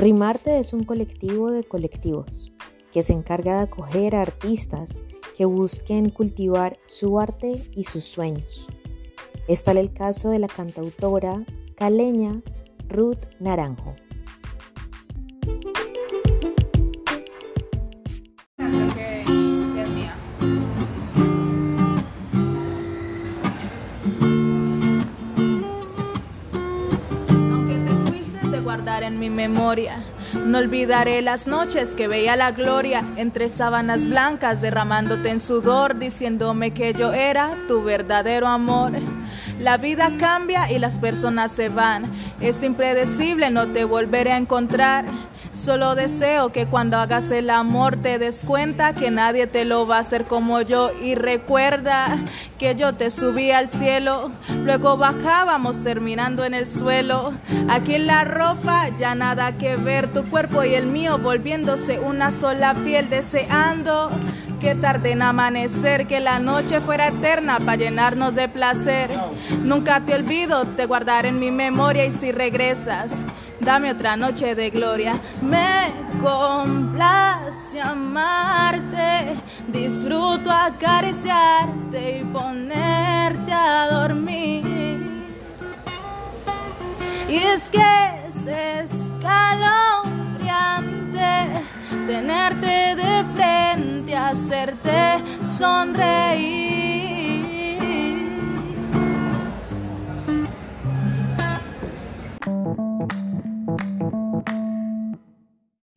Rimarte es un colectivo de colectivos que se encarga de acoger a artistas que busquen cultivar su arte y sus sueños. Es tal el caso de la cantautora caleña Ruth Naranjo. Guardar en mi memoria. No olvidaré las noches que veía la gloria entre sábanas blancas derramándote en sudor, diciéndome que yo era tu verdadero amor. La vida cambia y las personas se van. Es impredecible, no te volveré a encontrar. Solo deseo que cuando hagas el amor te des cuenta que nadie te lo va a hacer como yo. Y recuerda que yo te subí al cielo, luego bajábamos terminando en el suelo. Aquí en la ropa ya nada que ver, tu cuerpo y el mío volviéndose una sola piel, deseando que tarde en amanecer, que la noche fuera eterna para llenarnos de placer. Nunca te olvido, te guardaré en mi memoria y si regresas dame otra noche de gloria. Me complace amarte, disfruto acariciarte y ponerte a dormir. Y es que es escalofriante tenerte de frente, hacerte sonreír.